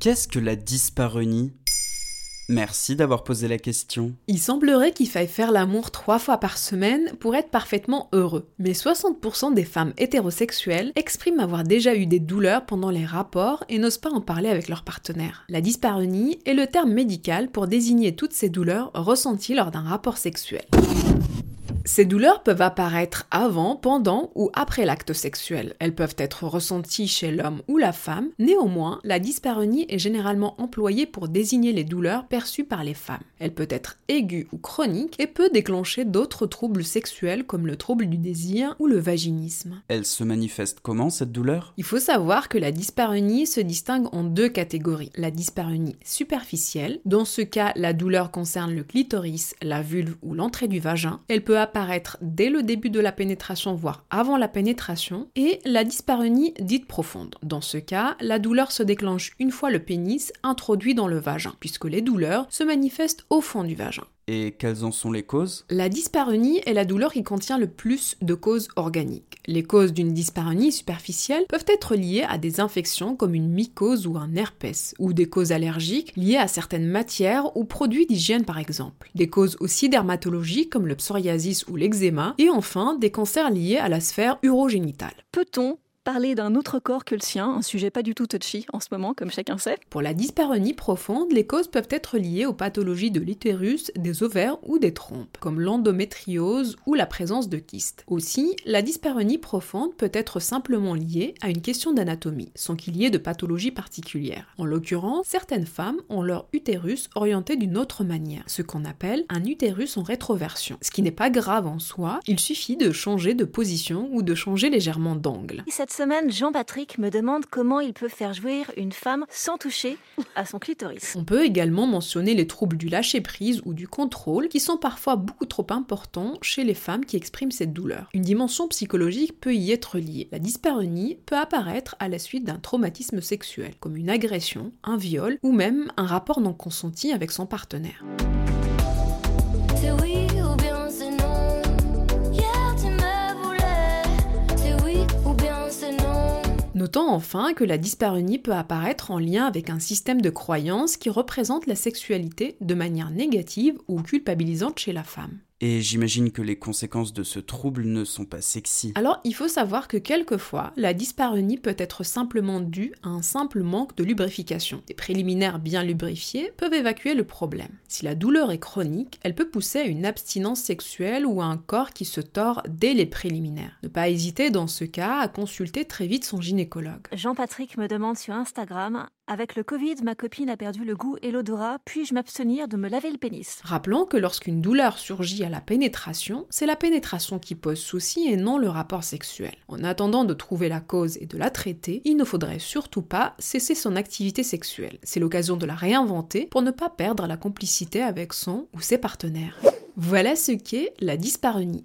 Qu'est-ce que la dyspareunie Merci d'avoir posé la question. Il semblerait qu'il faille faire l'amour trois fois par semaine pour être parfaitement heureux. Mais 60% des femmes hétérosexuelles expriment avoir déjà eu des douleurs pendant les rapports et n'osent pas en parler avec leur partenaire. La dyspareunie est le terme médical pour désigner toutes ces douleurs ressenties lors d'un rapport sexuel. Ces douleurs peuvent apparaître avant, pendant ou après l'acte sexuel. Elles peuvent être ressenties chez l'homme ou la femme. Néanmoins, la dyspareunie est généralement employée pour désigner les douleurs perçues par les femmes. Elle peut être aiguë ou chronique et peut déclencher d'autres troubles sexuels comme le trouble du désir ou le vaginisme. Elle se manifeste comment cette douleur? Il faut savoir que la dyspareunie se distingue en deux catégories. La dyspareunie superficielle, dans ce cas la douleur concerne le clitoris, la vulve ou l'entrée du vagin. Elle peut apparaître dès le début de la pénétration, voire avant la pénétration, et la dyspareunie dite profonde. Dans ce cas, la douleur se déclenche une fois le pénis introduit dans le vagin, puisque les douleurs se manifestent au fond du vagin. Et quelles en sont les causes? La dyspareunie est la douleur qui contient le plus de causes organiques. Les causes d'une dyspareunie superficielle peuvent être liées à des infections comme une mycose ou un herpès, ou des causes allergiques liées à certaines matières ou produits d'hygiène par exemple. Des causes aussi dermatologiques comme le psoriasis ou l'eczéma, et enfin des cancers liés à la sphère urogénitale. Peut-on parler d'un autre corps que le sien, un sujet pas du tout touchy en ce moment, comme chacun sait. Pour la dyspareunie profonde, les causes peuvent être liées aux pathologies de l'utérus, des ovaires ou des trompes, comme l'endométriose ou la présence de kystes. Aussi, la dyspareunie profonde peut être simplement liée à une question d'anatomie, sans qu'il y ait de pathologie particulière. En l'occurrence, certaines femmes ont leur utérus orienté d'une autre manière, ce qu'on appelle un utérus en rétroversion. Ce qui n'est pas grave en soi, il suffit de changer de position ou de changer légèrement d'angle semaine, Jean-Patrick me demande comment il peut faire jouir une femme sans toucher à son clitoris. On peut également mentionner les troubles du lâcher-prise ou du contrôle qui sont parfois beaucoup trop importants chez les femmes qui expriment cette douleur. Une dimension psychologique peut y être liée. La dyspareunie peut apparaître à la suite d'un traumatisme sexuel, comme une agression, un viol ou même un rapport non consenti avec son partenaire. Notons enfin que la dyspareunie peut apparaître en lien avec un système de croyances qui représente la sexualité de manière négative ou culpabilisante chez la femme. Et j'imagine que les conséquences de ce trouble ne sont pas sexy. Alors, il faut savoir que quelquefois, la dyspareunie peut être simplement due à un simple manque de lubrification. Des préliminaires bien lubrifiés peuvent évacuer le problème. Si la douleur est chronique, elle peut pousser à une abstinence sexuelle ou à un corps qui se tord dès les préliminaires. Ne pas hésiter dans ce cas à consulter très vite son gynécologue. Jean-Patrick me demande sur Instagram avec le Covid, ma copine a perdu le goût et l'odorat, puis-je m'abstenir de me laver le pénis? Rappelons que lorsqu'une douleur surgit à la pénétration, c'est la pénétration qui pose souci et non le rapport sexuel. En attendant de trouver la cause et de la traiter, il ne faudrait surtout pas cesser son activité sexuelle. C'est l'occasion de la réinventer pour ne pas perdre la complicité avec son ou ses partenaires. Voilà ce qu'est la dyspareunie.